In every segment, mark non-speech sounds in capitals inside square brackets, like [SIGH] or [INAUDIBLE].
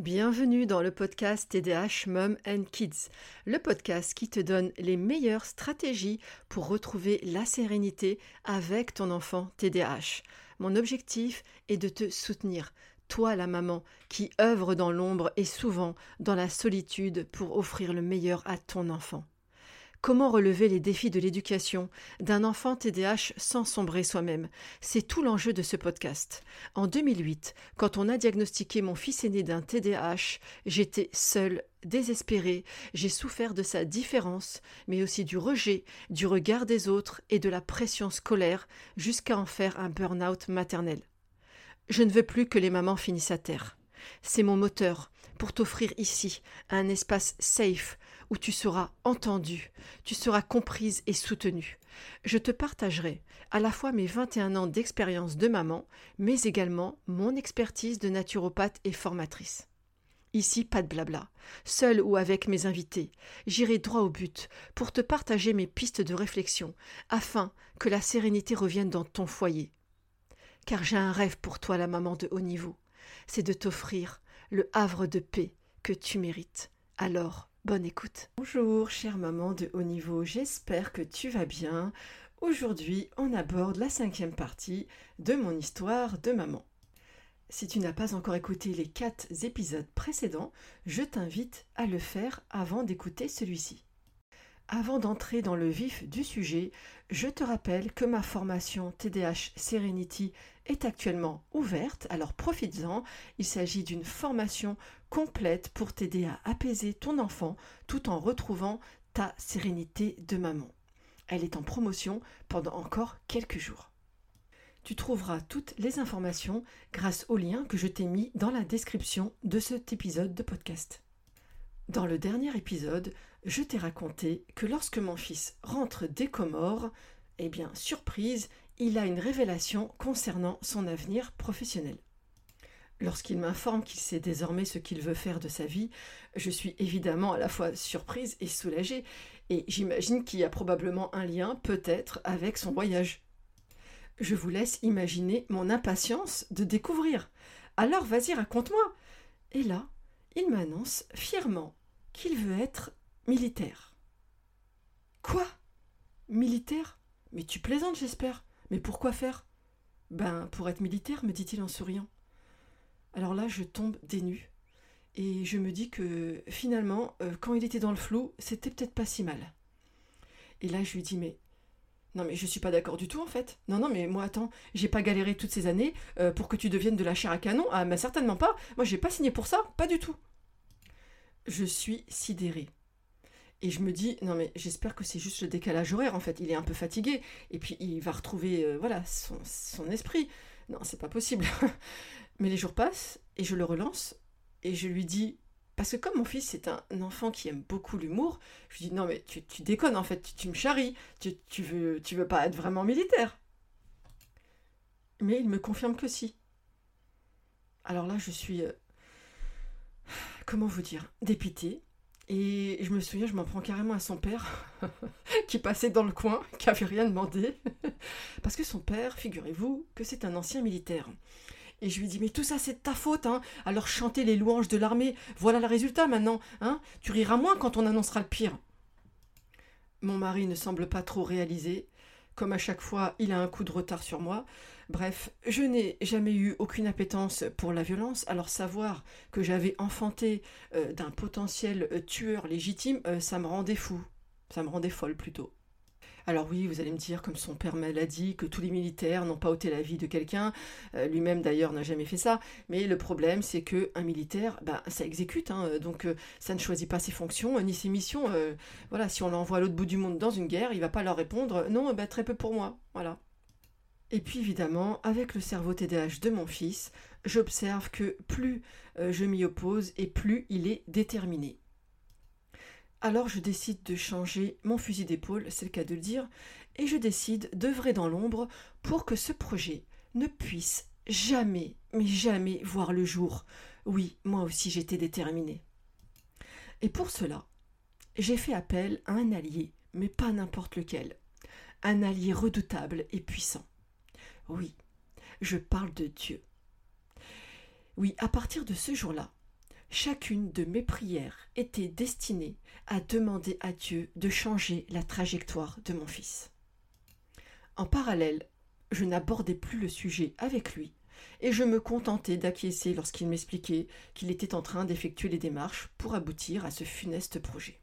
Bienvenue dans le podcast TDH Mom and Kids, le podcast qui te donne les meilleures stratégies pour retrouver la sérénité avec ton enfant TDH. Mon objectif est de te soutenir, toi la maman qui œuvre dans l'ombre et souvent dans la solitude pour offrir le meilleur à ton enfant. Comment relever les défis de l'éducation d'un enfant TDAH sans sombrer soi-même? C'est tout l'enjeu de ce podcast. En 2008, quand on a diagnostiqué mon fils aîné d'un TDAH, j'étais seule, désespérée, j'ai souffert de sa différence, mais aussi du rejet, du regard des autres et de la pression scolaire, jusqu'à en faire un burn-out maternel. Je ne veux plus que les mamans finissent à terre. C'est mon moteur pour t'offrir ici un espace safe où tu seras entendue, tu seras comprise et soutenue. Je te partagerai à la fois mes 21 ans d'expérience de maman, mais également mon expertise de naturopathe et formatrice. Ici, pas de blabla. Seul ou avec mes invités, j'irai droit au but pour te partager mes pistes de réflexion afin que la sérénité revienne dans ton foyer. Car j'ai un rêve pour toi, la maman de haut niveau. C'est de t'offrir le havre de paix que tu mérites. Alors, Bonne écoute. Bonjour chère maman de haut niveau, j'espère que tu vas bien. Aujourd'hui on aborde la cinquième partie de mon histoire de maman. Si tu n'as pas encore écouté les quatre épisodes précédents, je t'invite à le faire avant d'écouter celui-ci. Avant d'entrer dans le vif du sujet, je te rappelle que ma formation TDH Serenity est actuellement ouverte, alors profites-en. Il s'agit d'une formation complète pour t'aider à apaiser ton enfant tout en retrouvant ta sérénité de maman. Elle est en promotion pendant encore quelques jours. Tu trouveras toutes les informations grâce au lien que je t'ai mis dans la description de cet épisode de podcast. Dans le dernier épisode, je t'ai raconté que lorsque mon fils rentre des Comores, eh bien, surprise, il a une révélation concernant son avenir professionnel. Lorsqu'il m'informe qu'il sait désormais ce qu'il veut faire de sa vie, je suis évidemment à la fois surprise et soulagée, et j'imagine qu'il y a probablement un lien, peut-être, avec son voyage. Je vous laisse imaginer mon impatience de découvrir. Alors vas-y, raconte-moi. Et là, il m'annonce fièrement qu'il veut être Militaire. Quoi? Militaire? Mais tu plaisantes, j'espère. Mais pourquoi faire? Ben, pour être militaire, me dit-il en souriant. Alors là, je tombe dénue. Et je me dis que finalement, euh, quand il était dans le flou, c'était peut-être pas si mal. Et là, je lui dis, mais. Non, mais je suis pas d'accord du tout en fait. Non, non, mais moi, attends, j'ai pas galéré toutes ces années euh, pour que tu deviennes de la chair à canon. Ah, mais certainement pas. Moi, j'ai pas signé pour ça, pas du tout. Je suis sidérée. Et je me dis, non mais j'espère que c'est juste le décalage horaire en fait. Il est un peu fatigué et puis il va retrouver euh, voilà son, esprit. Non, c'est pas possible. [LAUGHS] mais les jours passent et je le relance et je lui dis, parce que comme mon fils c'est un enfant qui aime beaucoup l'humour, je lui dis, non mais tu, déconnes en fait, tu, me charries, tu, tu, veux, tu veux pas être vraiment militaire. Mais il me confirme que si. Alors là, je suis... Euh, comment vous dire Dépitée et je me souviens, je m'en prends carrément à son père, [LAUGHS] qui passait dans le coin, qui avait rien demandé. [LAUGHS] Parce que son père, figurez-vous, que c'est un ancien militaire. Et je lui dis, mais tout ça c'est de ta faute, hein. Alors chanter les louanges de l'armée, voilà le résultat maintenant, hein. Tu riras moins quand on annoncera le pire. Mon mari ne semble pas trop réaliser. Comme à chaque fois, il a un coup de retard sur moi. Bref, je n'ai jamais eu aucune appétence pour la violence, alors savoir que j'avais enfanté euh, d'un potentiel euh, tueur légitime, euh, ça me rendait fou. Ça me rendait folle plutôt. Alors oui, vous allez me dire, comme son père me l'a dit, que tous les militaires n'ont pas ôté la vie de quelqu'un, lui-même d'ailleurs n'a jamais fait ça, mais le problème c'est que un militaire, bah, ça exécute, hein, donc ça ne choisit pas ses fonctions ni ses missions. voilà, si on l'envoie à l'autre bout du monde dans une guerre, il va pas leur répondre non, bah, très peu pour moi. Voilà. Et puis évidemment, avec le cerveau TDAH de mon fils, j'observe que plus euh, je m'y oppose et plus il est déterminé. Alors je décide de changer mon fusil d'épaule, c'est le cas de le dire, et je décide d'œuvrer dans l'ombre pour que ce projet ne puisse jamais, mais jamais voir le jour. Oui, moi aussi j'étais déterminée. Et pour cela, j'ai fait appel à un allié, mais pas n'importe lequel. Un allié redoutable et puissant. Oui, je parle de Dieu. Oui, à partir de ce jour-là, chacune de mes prières était destinée à demander à Dieu de changer la trajectoire de mon fils. En parallèle, je n'abordais plus le sujet avec lui, et je me contentais d'acquiescer lorsqu'il m'expliquait qu'il était en train d'effectuer les démarches pour aboutir à ce funeste projet.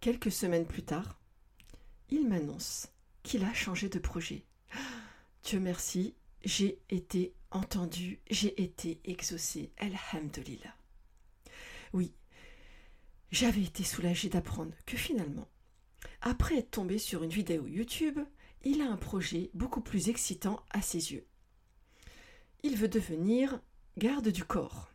Quelques semaines plus tard, il m'annonce qu'il a changé de projet. Dieu merci, j'ai été entendu, j'ai été exaucé. Alhamdulillah. Oui, j'avais été soulagée d'apprendre que finalement, après être tombé sur une vidéo YouTube, il a un projet beaucoup plus excitant à ses yeux. Il veut devenir garde du corps.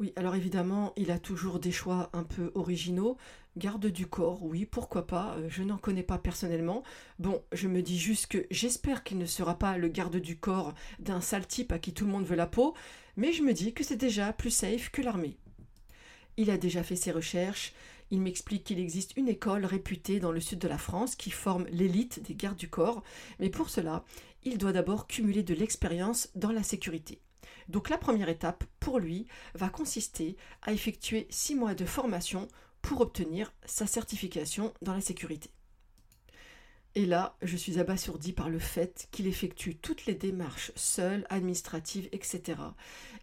Oui, alors évidemment, il a toujours des choix un peu originaux. Garde du corps, oui, pourquoi pas, euh, je n'en connais pas personnellement. Bon, je me dis juste que j'espère qu'il ne sera pas le garde du corps d'un sale type à qui tout le monde veut la peau, mais je me dis que c'est déjà plus safe que l'armée. Il a déjà fait ses recherches, il m'explique qu'il existe une école réputée dans le sud de la France qui forme l'élite des gardes du corps, mais pour cela, il doit d'abord cumuler de l'expérience dans la sécurité. Donc la première étape, pour lui, va consister à effectuer six mois de formation pour obtenir sa certification dans la sécurité. Et là, je suis abasourdi par le fait qu'il effectue toutes les démarches seul, administratives, etc.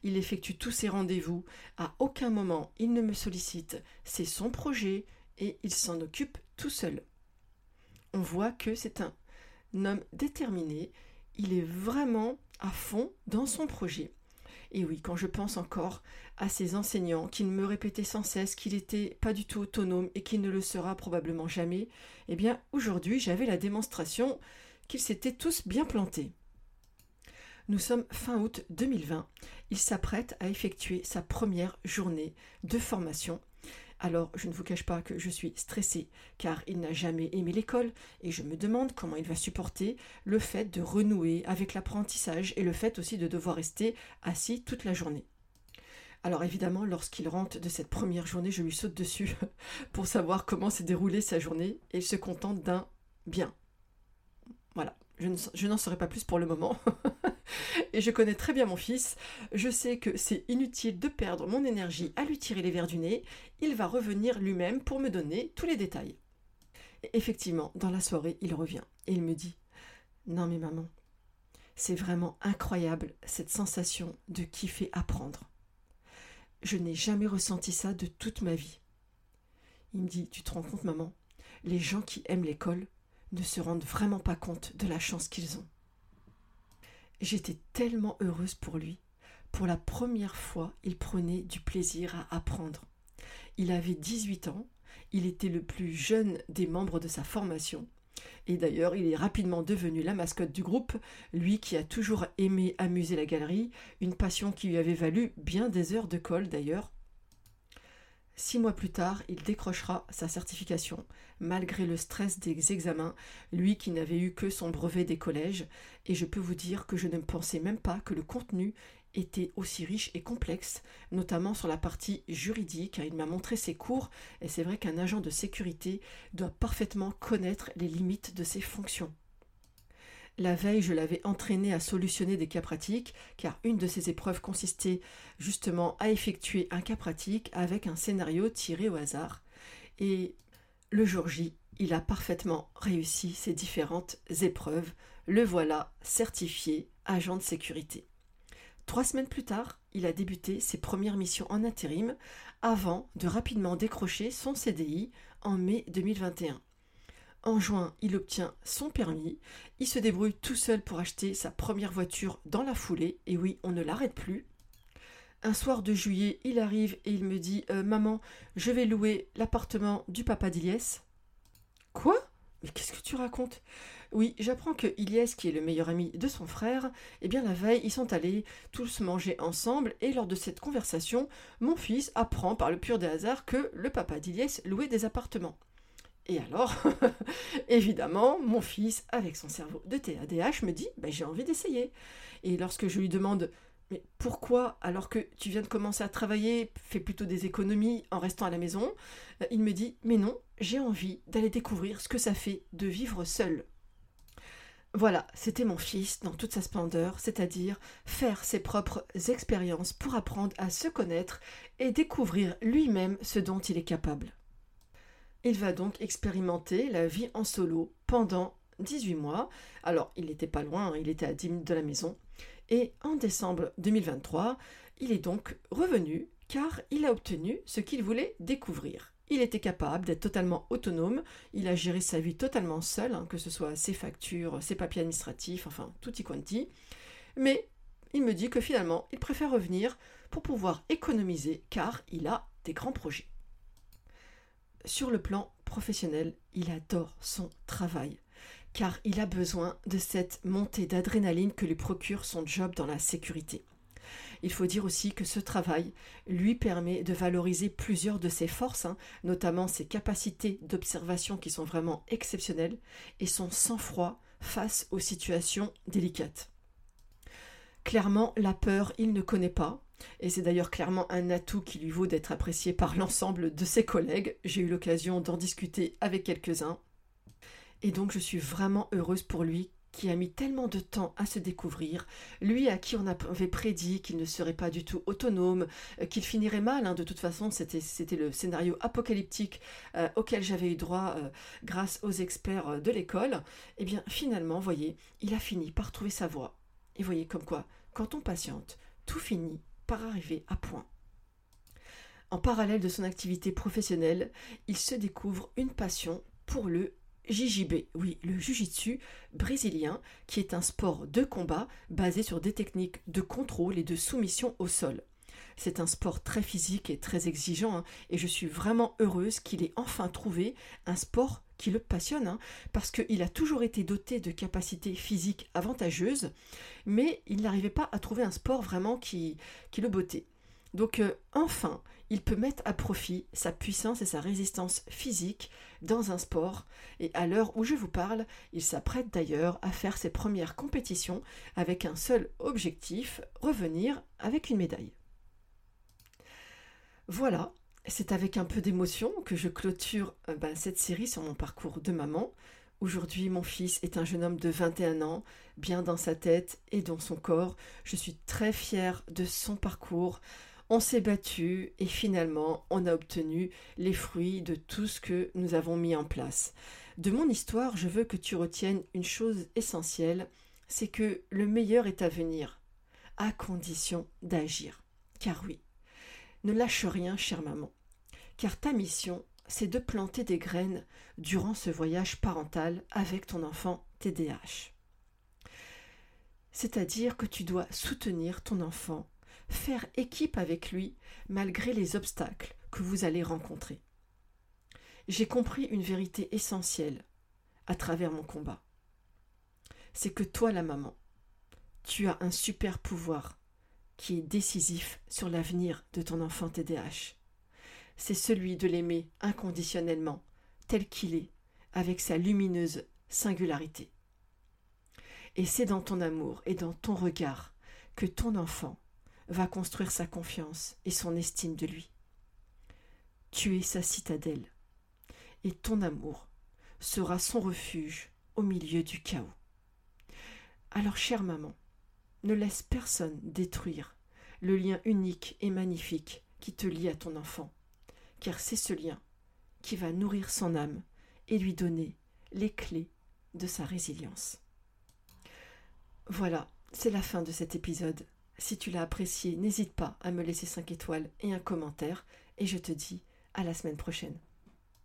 Il effectue tous ses rendez-vous. À aucun moment, il ne me sollicite. C'est son projet et il s'en occupe tout seul. On voit que c'est un homme déterminé. Il est vraiment à fond dans son projet. Et oui, quand je pense encore à ces enseignants qui me répétaient sans cesse qu'il n'était pas du tout autonome et qu'il ne le sera probablement jamais, eh bien aujourd'hui j'avais la démonstration qu'ils s'étaient tous bien plantés. Nous sommes fin août 2020. Il s'apprête à effectuer sa première journée de formation alors, je ne vous cache pas que je suis stressée, car il n'a jamais aimé l'école, et je me demande comment il va supporter le fait de renouer avec l'apprentissage et le fait aussi de devoir rester assis toute la journée. Alors évidemment, lorsqu'il rentre de cette première journée, je lui saute dessus [LAUGHS] pour savoir comment s'est déroulée sa journée, et il se contente d'un bien. Voilà, je n'en saurai pas plus pour le moment. [LAUGHS] et je connais très bien mon fils. Je sais que c'est inutile de perdre mon énergie à lui tirer les verres du nez. Il va revenir lui-même pour me donner tous les détails. Effectivement, dans la soirée, il revient et il me dit Non, mais maman, c'est vraiment incroyable cette sensation de kiffer apprendre. Je n'ai jamais ressenti ça de toute ma vie. Il me dit Tu te rends compte, maman Les gens qui aiment l'école ne se rendent vraiment pas compte de la chance qu'ils ont. J'étais tellement heureuse pour lui. Pour la première fois, il prenait du plaisir à apprendre. Il avait 18 ans, il était le plus jeune des membres de sa formation, et d'ailleurs il est rapidement devenu la mascotte du groupe, lui qui a toujours aimé amuser la galerie, une passion qui lui avait valu bien des heures de colle d'ailleurs, Six mois plus tard, il décrochera sa certification, malgré le stress des examens, lui qui n'avait eu que son brevet des collèges, et je peux vous dire que je ne pensais même pas que le contenu était aussi riche et complexe, notamment sur la partie juridique. Il m'a montré ses cours, et c'est vrai qu'un agent de sécurité doit parfaitement connaître les limites de ses fonctions. La veille, je l'avais entraîné à solutionner des cas pratiques, car une de ces épreuves consistait justement à effectuer un cas pratique avec un scénario tiré au hasard. Et le jour J, il a parfaitement réussi ces différentes épreuves. Le voilà certifié agent de sécurité. Trois semaines plus tard, il a débuté ses premières missions en intérim avant de rapidement décrocher son CDI en mai 2021. En juin, il obtient son permis, il se débrouille tout seul pour acheter sa première voiture dans la foulée, et oui, on ne l'arrête plus. Un soir de juillet, il arrive et il me dit euh, Maman, je vais louer l'appartement du papa d'Iliès. Quoi? Mais qu'est-ce que tu racontes? Oui, j'apprends que Iliès, qui est le meilleur ami de son frère, eh bien la veille, ils sont allés tous manger ensemble, et lors de cette conversation, mon fils apprend par le pur des hasards que le papa d'Iliès louait des appartements. Et alors, [LAUGHS] évidemment, mon fils, avec son cerveau de TADH, me dit ben, J'ai envie d'essayer. Et lorsque je lui demande Mais pourquoi, alors que tu viens de commencer à travailler, fais plutôt des économies en restant à la maison euh, Il me dit Mais non, j'ai envie d'aller découvrir ce que ça fait de vivre seul. Voilà, c'était mon fils dans toute sa splendeur, c'est-à-dire faire ses propres expériences pour apprendre à se connaître et découvrir lui-même ce dont il est capable. Il va donc expérimenter la vie en solo pendant 18 mois. Alors, il n'était pas loin, il était à 10 minutes de la maison. Et en décembre 2023, il est donc revenu car il a obtenu ce qu'il voulait découvrir. Il était capable d'être totalement autonome, il a géré sa vie totalement seul, hein, que ce soit ses factures, ses papiers administratifs, enfin tout y quanti. Mais il me dit que finalement, il préfère revenir pour pouvoir économiser car il a des grands projets. Sur le plan professionnel, il adore son travail car il a besoin de cette montée d'adrénaline que lui procure son job dans la sécurité. Il faut dire aussi que ce travail lui permet de valoriser plusieurs de ses forces, hein, notamment ses capacités d'observation qui sont vraiment exceptionnelles et son sang-froid face aux situations délicates. Clairement, la peur, il ne connaît pas, et c'est d'ailleurs clairement un atout qui lui vaut d'être apprécié par l'ensemble de ses collègues. J'ai eu l'occasion d'en discuter avec quelques-uns. Et donc je suis vraiment heureuse pour lui qui a mis tellement de temps à se découvrir, lui à qui on avait prédit qu'il ne serait pas du tout autonome, euh, qu'il finirait mal, hein. de toute façon c'était le scénario apocalyptique euh, auquel j'avais eu droit euh, grâce aux experts de l'école, et eh bien finalement, voyez, il a fini par trouver sa voie. Et voyez comme quoi, quand on patiente, tout finit par arriver à point. En parallèle de son activité professionnelle, il se découvre une passion pour le JJB, oui, le Jiu-Jitsu brésilien, qui est un sport de combat basé sur des techniques de contrôle et de soumission au sol. C'est un sport très physique et très exigeant, hein, et je suis vraiment heureuse qu'il ait enfin trouvé un sport qui le passionne, hein, parce qu'il a toujours été doté de capacités physiques avantageuses, mais il n'arrivait pas à trouver un sport vraiment qui, le bottait. Donc euh, enfin, il peut mettre à profit sa puissance et sa résistance physique dans un sport, et à l'heure où je vous parle, il s'apprête d'ailleurs à faire ses premières compétitions avec un seul objectif, revenir avec une médaille. Voilà, c'est avec un peu d'émotion que je clôture euh, ben, cette série sur mon parcours de maman. Aujourd'hui, mon fils est un jeune homme de 21 ans, bien dans sa tête et dans son corps. Je suis très fière de son parcours, on s'est battu et finalement on a obtenu les fruits de tout ce que nous avons mis en place. De mon histoire, je veux que tu retiennes une chose essentielle, c'est que le meilleur est à venir, à condition d'agir. Car oui, ne lâche rien, chère maman, car ta mission, c'est de planter des graines durant ce voyage parental avec ton enfant TDAH. C'est-à-dire que tu dois soutenir ton enfant faire équipe avec lui malgré les obstacles que vous allez rencontrer. J'ai compris une vérité essentielle à travers mon combat. C'est que toi, la maman, tu as un super pouvoir qui est décisif sur l'avenir de ton enfant TDAH. C'est celui de l'aimer inconditionnellement, tel qu'il est, avec sa lumineuse singularité. Et c'est dans ton amour et dans ton regard que ton enfant va construire sa confiance et son estime de lui. Tu es sa citadelle, et ton amour sera son refuge au milieu du chaos. Alors, chère maman, ne laisse personne détruire le lien unique et magnifique qui te lie à ton enfant, car c'est ce lien qui va nourrir son âme et lui donner les clés de sa résilience. Voilà, c'est la fin de cet épisode. Si tu l'as apprécié, n'hésite pas à me laisser 5 étoiles et un commentaire, et je te dis à la semaine prochaine.